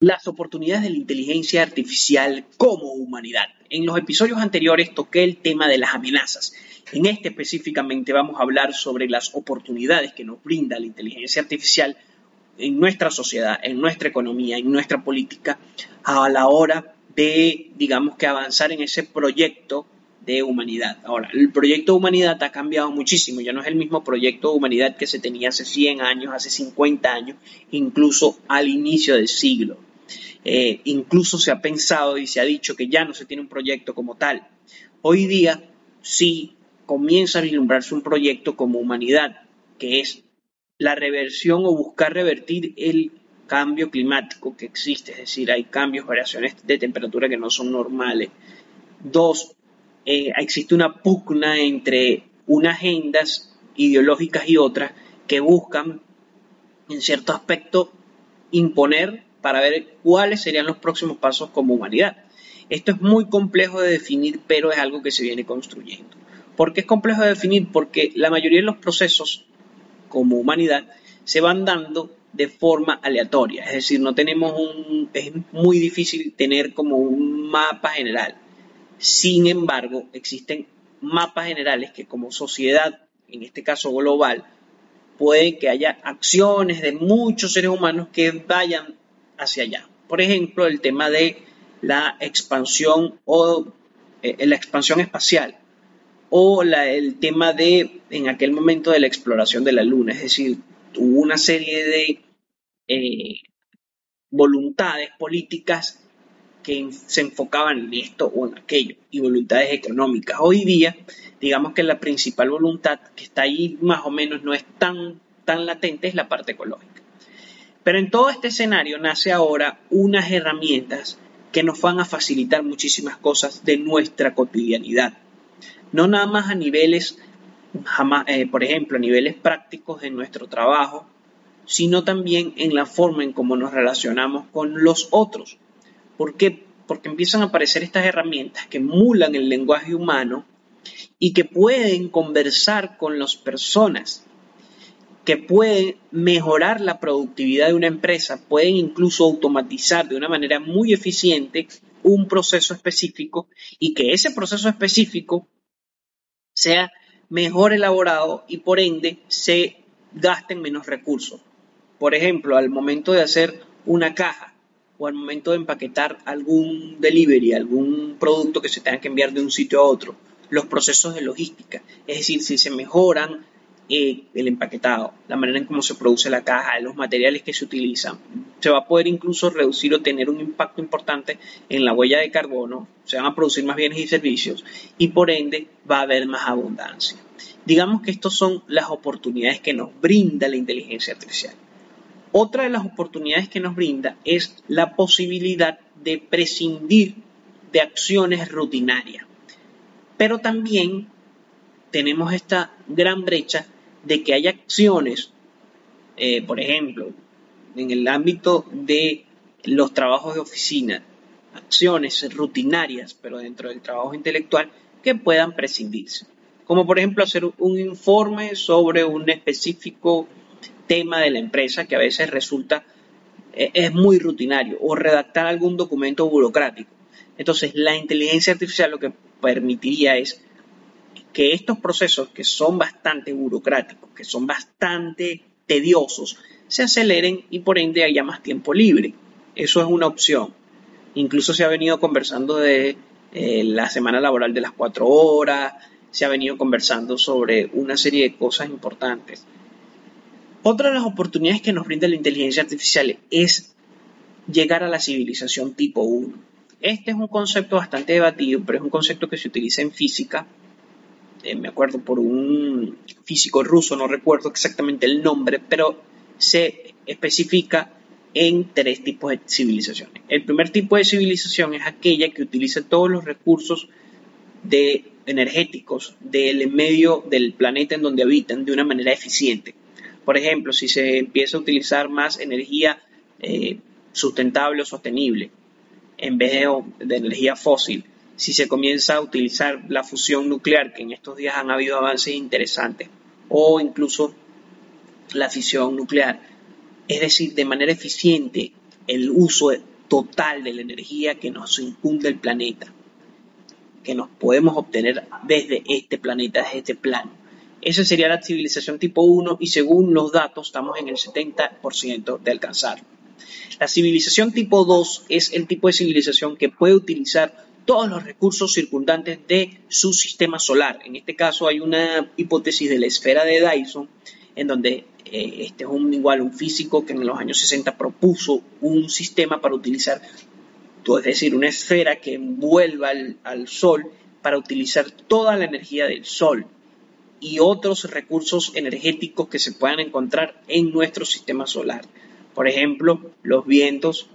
las oportunidades de la inteligencia artificial como humanidad. En los episodios anteriores toqué el tema de las amenazas. En este específicamente vamos a hablar sobre las oportunidades que nos brinda la inteligencia artificial en nuestra sociedad, en nuestra economía, en nuestra política, a la hora de, digamos que avanzar en ese proyecto de humanidad. Ahora, el proyecto de humanidad ha cambiado muchísimo, ya no es el mismo proyecto de humanidad que se tenía hace 100 años, hace 50 años, incluso al inicio del siglo. Eh, incluso se ha pensado y se ha dicho que ya no se tiene un proyecto como tal. Hoy día sí comienza a vislumbrarse un proyecto como humanidad, que es la reversión o buscar revertir el cambio climático que existe, es decir, hay cambios, variaciones de temperatura que no son normales. Dos, eh, existe una pugna entre unas agendas ideológicas y otras que buscan, en cierto aspecto, imponer para ver cuáles serían los próximos pasos como humanidad. Esto es muy complejo de definir, pero es algo que se viene construyendo. ¿Por qué es complejo de definir? Porque la mayoría de los procesos como humanidad se van dando de forma aleatoria, es decir, no tenemos un, es muy difícil tener como un mapa general. Sin embargo, existen mapas generales que como sociedad, en este caso global, puede que haya acciones de muchos seres humanos que vayan hacia allá. Por ejemplo, el tema de la expansión o eh, la expansión espacial o el tema de en aquel momento de la exploración de la luna, es decir, hubo una serie de eh, voluntades políticas que se enfocaban en esto o en aquello y voluntades económicas. Hoy día, digamos que la principal voluntad que está ahí más o menos no es tan, tan latente, es la parte ecológica. Pero en todo este escenario nace ahora unas herramientas que nos van a facilitar muchísimas cosas de nuestra cotidianidad. No nada más a niveles, eh, por ejemplo, a niveles prácticos de nuestro trabajo, sino también en la forma en cómo nos relacionamos con los otros. ¿Por qué? Porque empiezan a aparecer estas herramientas que emulan el lenguaje humano y que pueden conversar con las personas que pueden mejorar la productividad de una empresa, pueden incluso automatizar de una manera muy eficiente un proceso específico y que ese proceso específico sea mejor elaborado y por ende se gasten menos recursos. Por ejemplo, al momento de hacer una caja o al momento de empaquetar algún delivery, algún producto que se tenga que enviar de un sitio a otro, los procesos de logística. Es decir, si se mejoran el empaquetado, la manera en cómo se produce la caja, los materiales que se utilizan. Se va a poder incluso reducir o tener un impacto importante en la huella de carbono, se van a producir más bienes y servicios y por ende va a haber más abundancia. Digamos que estas son las oportunidades que nos brinda la inteligencia artificial. Otra de las oportunidades que nos brinda es la posibilidad de prescindir de acciones rutinarias. Pero también tenemos esta gran brecha de que haya acciones, eh, por ejemplo, en el ámbito de los trabajos de oficina, acciones rutinarias, pero dentro del trabajo intelectual, que puedan prescindirse. Como por ejemplo hacer un informe sobre un específico tema de la empresa que a veces resulta eh, es muy rutinario o redactar algún documento burocrático. Entonces la inteligencia artificial lo que permitiría es que estos procesos que son bastante burocráticos, que son bastante tediosos, se aceleren y por ende haya más tiempo libre. Eso es una opción. Incluso se ha venido conversando de eh, la semana laboral de las cuatro horas, se ha venido conversando sobre una serie de cosas importantes. Otra de las oportunidades que nos brinda la inteligencia artificial es llegar a la civilización tipo 1. Este es un concepto bastante debatido, pero es un concepto que se utiliza en física eh, me acuerdo por un físico ruso, no recuerdo exactamente el nombre, pero se especifica en tres tipos de civilizaciones. El primer tipo de civilización es aquella que utiliza todos los recursos energéticos del medio del planeta en donde habitan de una manera eficiente. Por ejemplo, si se empieza a utilizar más energía eh, sustentable o sostenible en vez de, energía fósil, si se comienza a utilizar la fusión nuclear, que en estos días han habido avances interesantes, o incluso la fisión nuclear, es decir, de manera eficiente el uso total de la energía que nos incumbe el planeta, que nos podemos obtener desde este planeta, desde este plano. Esa sería la civilización tipo 1 y según los datos estamos en el 70% de alcanzarlo. La civilización tipo 2 es el tipo de civilización que puede utilizar todos los recursos circundantes de su sistema solar. En este caso hay una hipótesis de la esfera de Dyson en donde eh, este es un igual un físico que en los años 60 propuso un sistema para utilizar, es decir, una esfera que envuelva al, Sol para utilizar toda la energía del Sol y otros recursos energéticos que se puedan encontrar en nuestro sistema solar. Por ejemplo, los vientos,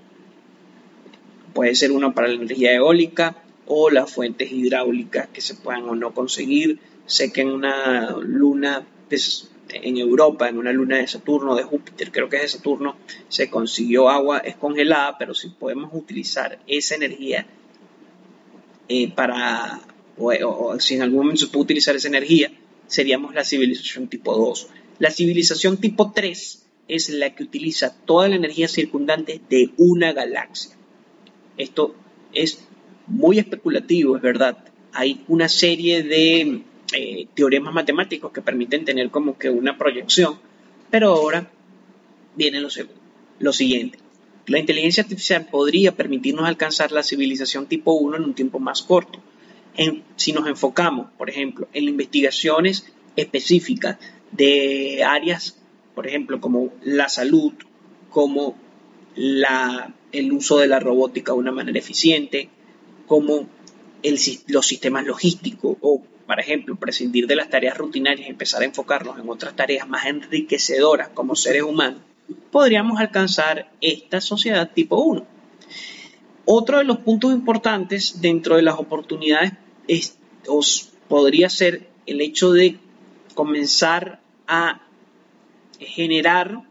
puede ser uno para la energía eólica o las fuentes hidráulicas que se puedan o no conseguir. Sé que en una luna en Europa, en una luna de Saturno, de Júpiter, creo que es de Saturno, se consiguió agua, es congelada, pero si podemos utilizar esa energía eh, para, o, si en algún momento se puede utilizar esa energía, seríamos la civilización tipo 2. La civilización tipo 3 es la que utiliza toda la energía circundante de una galaxia. Esto es muy especulativo, es verdad. Hay una serie de eh, teoremas matemáticos que permiten tener como que una proyección, pero ahora viene lo, lo siguiente. La inteligencia artificial podría permitirnos alcanzar la civilización tipo 1 en un tiempo más corto. si nos enfocamos, por ejemplo, en investigaciones específicas de áreas, por ejemplo, como la salud, como la, el uso de la robótica de una manera eficiente, como los sistemas logísticos o por ejemplo, prescindir de las tareas rutinarias y empezar a enfocarnos en otras tareas más enriquecedoras como seres humanos, podríamos alcanzar esta sociedad tipo 1. Otro de los puntos importantes dentro de las oportunidades podría ser el hecho de comenzar a generar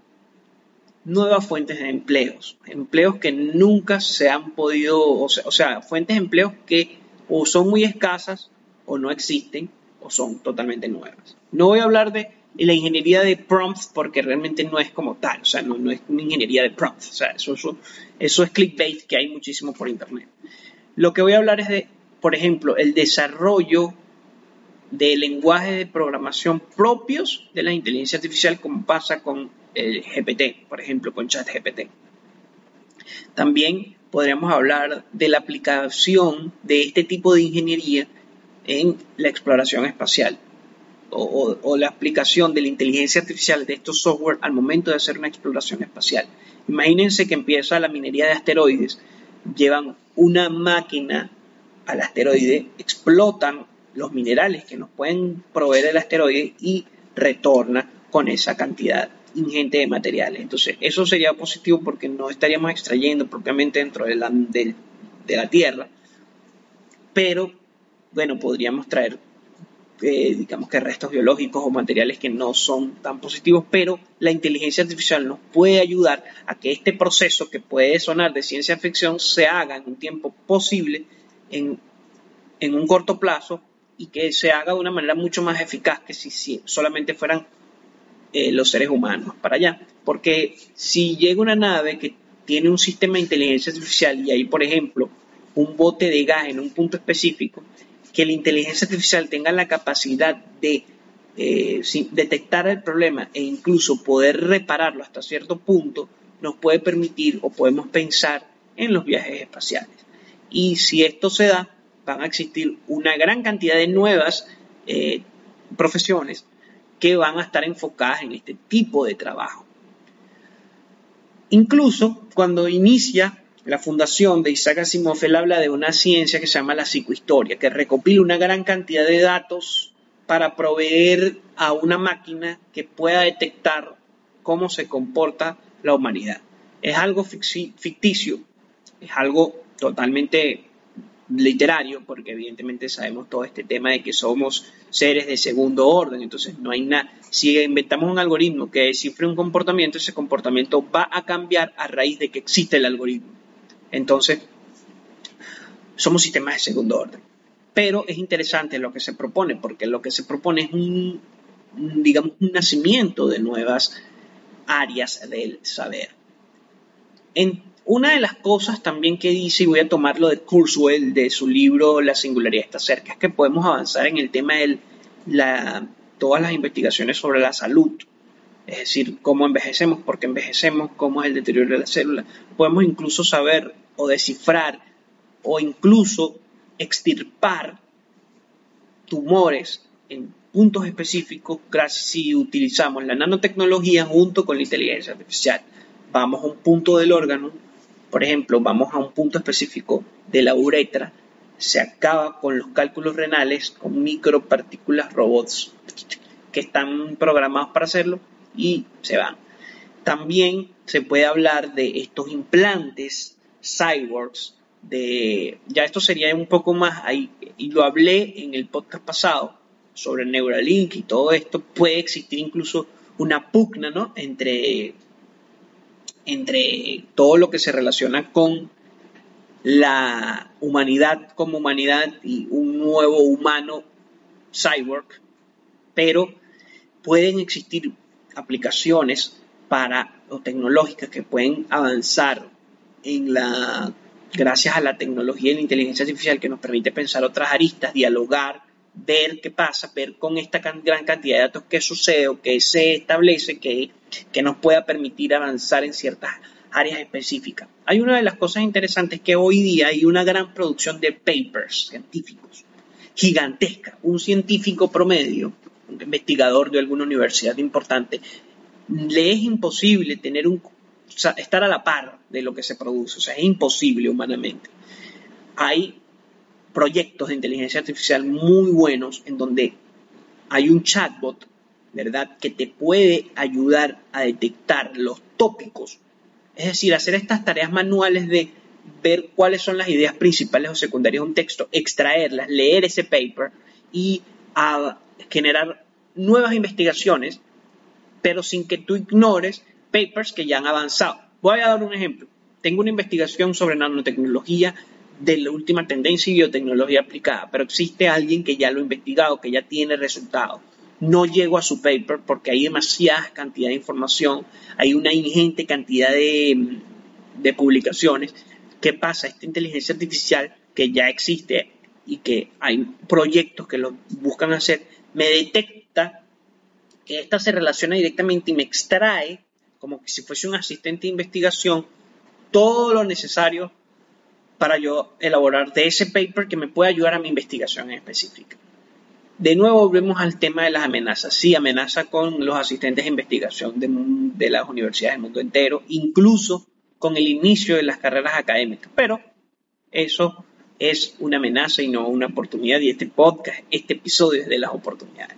nuevas fuentes de empleos, empleos que nunca se han podido, o sea, o sea fuentes de empleos que o son muy escasas o no existen o son totalmente nuevas. No voy a hablar de la ingeniería de prompts porque realmente no es como tal, o sea, no, es una ingeniería de prompts, o sea, eso, eso, es clickbait que hay muchísimo por internet. Lo que voy a hablar es de, por ejemplo, el desarrollo de lenguajes de programación propios de la inteligencia artificial como pasa con GPT, por ejemplo, con ChatGPT. También podríamos hablar de la aplicación de este tipo de ingeniería en la exploración espacial o, la aplicación de la inteligencia artificial de estos software al momento de hacer una exploración espacial. Imagínense que empieza la minería de asteroides, llevan una máquina al asteroide, explotan los minerales que nos pueden proveer el asteroide y retorna con esa cantidad ingente de materiales. Entonces, eso sería positivo porque no estaríamos extrayendo propiamente dentro de la, de la Tierra, pero bueno, podríamos traer, eh, digamos que restos biológicos o materiales que no son tan positivos, pero la inteligencia artificial nos puede ayudar a que este proceso que puede sonar de ciencia ficción se haga en un tiempo posible, en, un corto plazo, y que se haga de una manera mucho más eficaz que si, solamente fueran eh, los seres humanos para allá. Porque si llega una nave que tiene un sistema de inteligencia artificial y hay, por ejemplo, un bote de gas en un punto específico, que la inteligencia artificial tenga la capacidad de eh, detectar el problema e incluso poder repararlo hasta cierto punto, nos puede permitir o podemos pensar en los viajes espaciales. Y si esto se da, van a existir una gran cantidad de nuevas eh, profesiones que van a estar enfocadas en este tipo de trabajo. Incluso cuando inicia la fundación de Isaac Asimov habla de una ciencia que se llama la psicohistoria, que recopila una gran cantidad de datos para proveer a una máquina que pueda detectar cómo se comporta la humanidad. es algo ficticio, es algo totalmente literario, porque evidentemente sabemos todo este tema de que somos seres de segundo orden, entonces no hay nada. Si inventamos un algoritmo que descifre un comportamiento, ese comportamiento va a cambiar a raíz de que existe el algoritmo. Entonces, somos sistemas de segundo orden. Pero es interesante lo que se propone, porque lo que se propone es un, digamos, un nacimiento de nuevas áreas del saber. En una de las cosas también que dice, y voy a tomarlo de Kurzweil, de su libro La singularidad está cerca, es que podemos avanzar en el tema de la, todas las investigaciones sobre la salud. Es decir, cómo envejecemos, por qué envejecemos, cómo es el deterioro de la célula. Podemos incluso saber o descifrar o incluso extirpar tumores en puntos específicos si utilizamos la nanotecnología junto con la inteligencia artificial. Vamos a un punto del órgano, por ejemplo, vamos a un punto específico de la uretra, se acaba con los cálculos renales con micropartículas robots que están programados para hacerlo y se van. También se puede hablar de estos implantes cyborgs de ya esto sería un poco más ahí y lo hablé en el podcast pasado sobre Neuralink y todo esto puede existir incluso una pugna ¿no? entre entre todo lo que se relaciona con la humanidad como humanidad y un nuevo humano cyborg, pero pueden existir aplicaciones para o tecnológicas que pueden avanzar en la gracias a la tecnología y la inteligencia artificial que nos permite pensar otras aristas, dialogar, ver qué pasa, ver con esta gran cantidad de datos qué sucede o qué se establece que, que nos pueda permitir avanzar en ciertas áreas específicas. Hay una de las cosas interesantes que hoy día hay una gran producción de papers científicos, gigantesca. Un científico promedio, un investigador de alguna universidad importante, le es imposible tener un estar a la par de lo que se produce. O sea, es imposible humanamente. Hay proyectos de inteligencia artificial muy buenos en donde hay un chatbot, ¿verdad?, que te puede ayudar a detectar los tópicos. Es decir, hacer estas tareas manuales de ver cuáles son las ideas principales o secundarias de un texto, extraerlas, leer ese paper y a generar nuevas investigaciones, pero sin que tú ignores papers que ya han avanzado. Voy a dar un ejemplo. Tengo una investigación sobre nanotecnología de la última tendencia y biotecnología aplicada, pero existe alguien que ya lo ha investigado, que ya tiene resultados. No llego a su paper porque hay demasiada cantidad de información, hay una ingente cantidad de, publicaciones. ¿Qué pasa? Esta inteligencia artificial que ya existe y que hay proyectos que lo buscan hacer, me detecta que esta se relaciona directamente y me extrae como si fuese un asistente de investigación, todo lo necesario para yo elaborar ese paper que me puede ayudar a mi investigación en específica. De nuevo volvemos al tema de las amenazas. Sí, amenaza con los asistentes de investigación de, de las universidades del mundo entero, incluso con el inicio de las carreras académicas. Pero eso es una amenaza y no una oportunidad. Y este podcast, este episodio es de las oportunidades.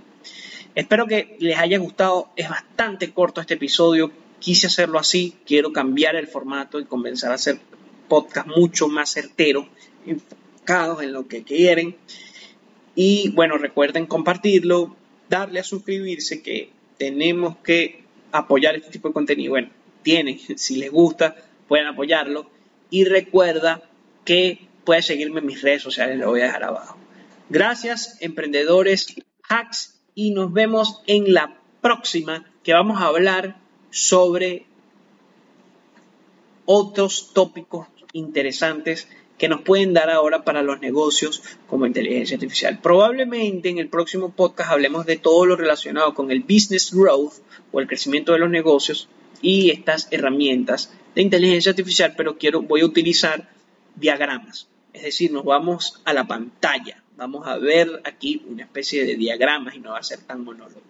Espero que les haya gustado. Es bastante corto este episodio quise hacerlo así, quiero cambiar el formato y comenzar a hacer podcast mucho más certeros, enfocados en lo que quieren. Y bueno, recuerden compartirlo, darle a suscribirse, que tenemos que apoyar este tipo de contenido. Bueno, tienen, si les gusta, pueden apoyarlo. Y recuerda que puedes seguirme en mis redes sociales, lo voy a dejar abajo. Gracias, emprendedores, hacks, y nos vemos en la próxima que vamos a hablar sobre otros tópicos interesantes que nos pueden dar ahora para los negocios como inteligencia artificial. Probablemente en el próximo podcast hablemos de todo lo relacionado con el business growth o el crecimiento de los negocios y estas herramientas de inteligencia artificial, pero quiero voy a utilizar diagramas, es decir, nos vamos a la pantalla, vamos a ver aquí una especie de diagramas y no va a ser tan monólogo.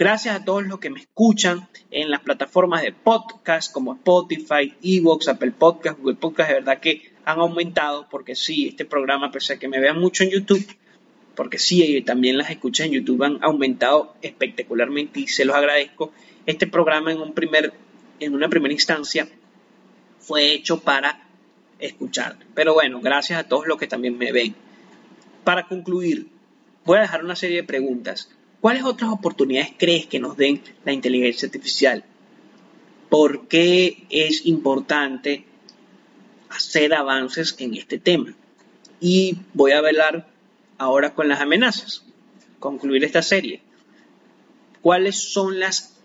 Gracias a todos los que me escuchan en las plataformas de podcast como Spotify, Evox, Apple Podcast, Google Podcast, de verdad que han aumentado porque sí, este programa, pese a que me vean mucho en YouTube, porque sí, también las escuchas en YouTube han aumentado espectacularmente y se los agradezco. Este programa en, un primer, en una primera instancia fue hecho para escuchar. Pero bueno, gracias a todos los que también me ven. Para concluir, voy a dejar una serie de preguntas. ¿Cuáles otras oportunidades crees que nos den la inteligencia artificial? ¿Por qué es importante hacer avances en este tema? Y voy a hablar ahora con las amenazas, concluir esta serie. ¿Cuáles son las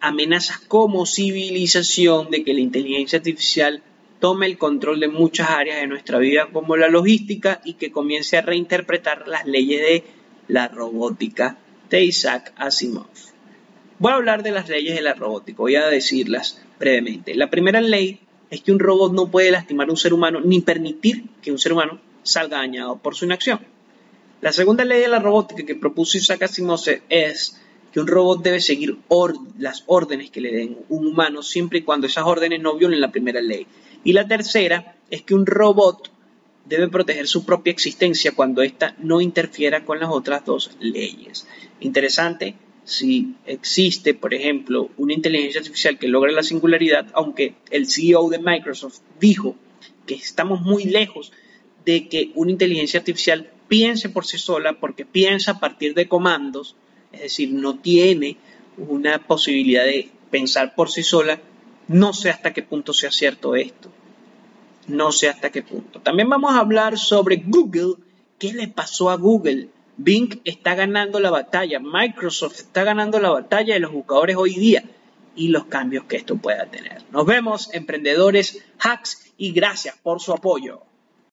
amenazas como civilización de que la inteligencia artificial tome el control de muchas áreas de nuestra vida como la logística y que comience a reinterpretar las leyes de la robótica de Isaac Asimov. Voy a hablar de las leyes de la robótica, voy a decirlas brevemente. La primera ley es que un robot no puede lastimar a un ser humano ni permitir que un ser humano salga dañado por su inacción. La segunda ley de la robótica que propuso Isaac Asimov es que un robot debe seguir las órdenes que le den un humano siempre y cuando esas órdenes no violen la primera ley. Y la tercera es que un robot debe proteger su propia existencia cuando ésta no interfiera con las otras dos leyes. Interesante si existe, por ejemplo, una inteligencia artificial que logre la singularidad, aunque el CEO de Microsoft dijo que estamos muy lejos de que una inteligencia artificial piense por sí sola porque piensa a partir de comandos, es decir, no tiene una posibilidad de pensar por sí sola, no sé hasta qué punto sea cierto esto. No sé hasta qué punto. También vamos a hablar sobre Google. ¿Qué le pasó a Google? Bing está ganando la batalla, Microsoft está ganando la batalla de los buscadores hoy día y los cambios que esto pueda tener. Nos vemos, emprendedores, hacks, y gracias por su apoyo.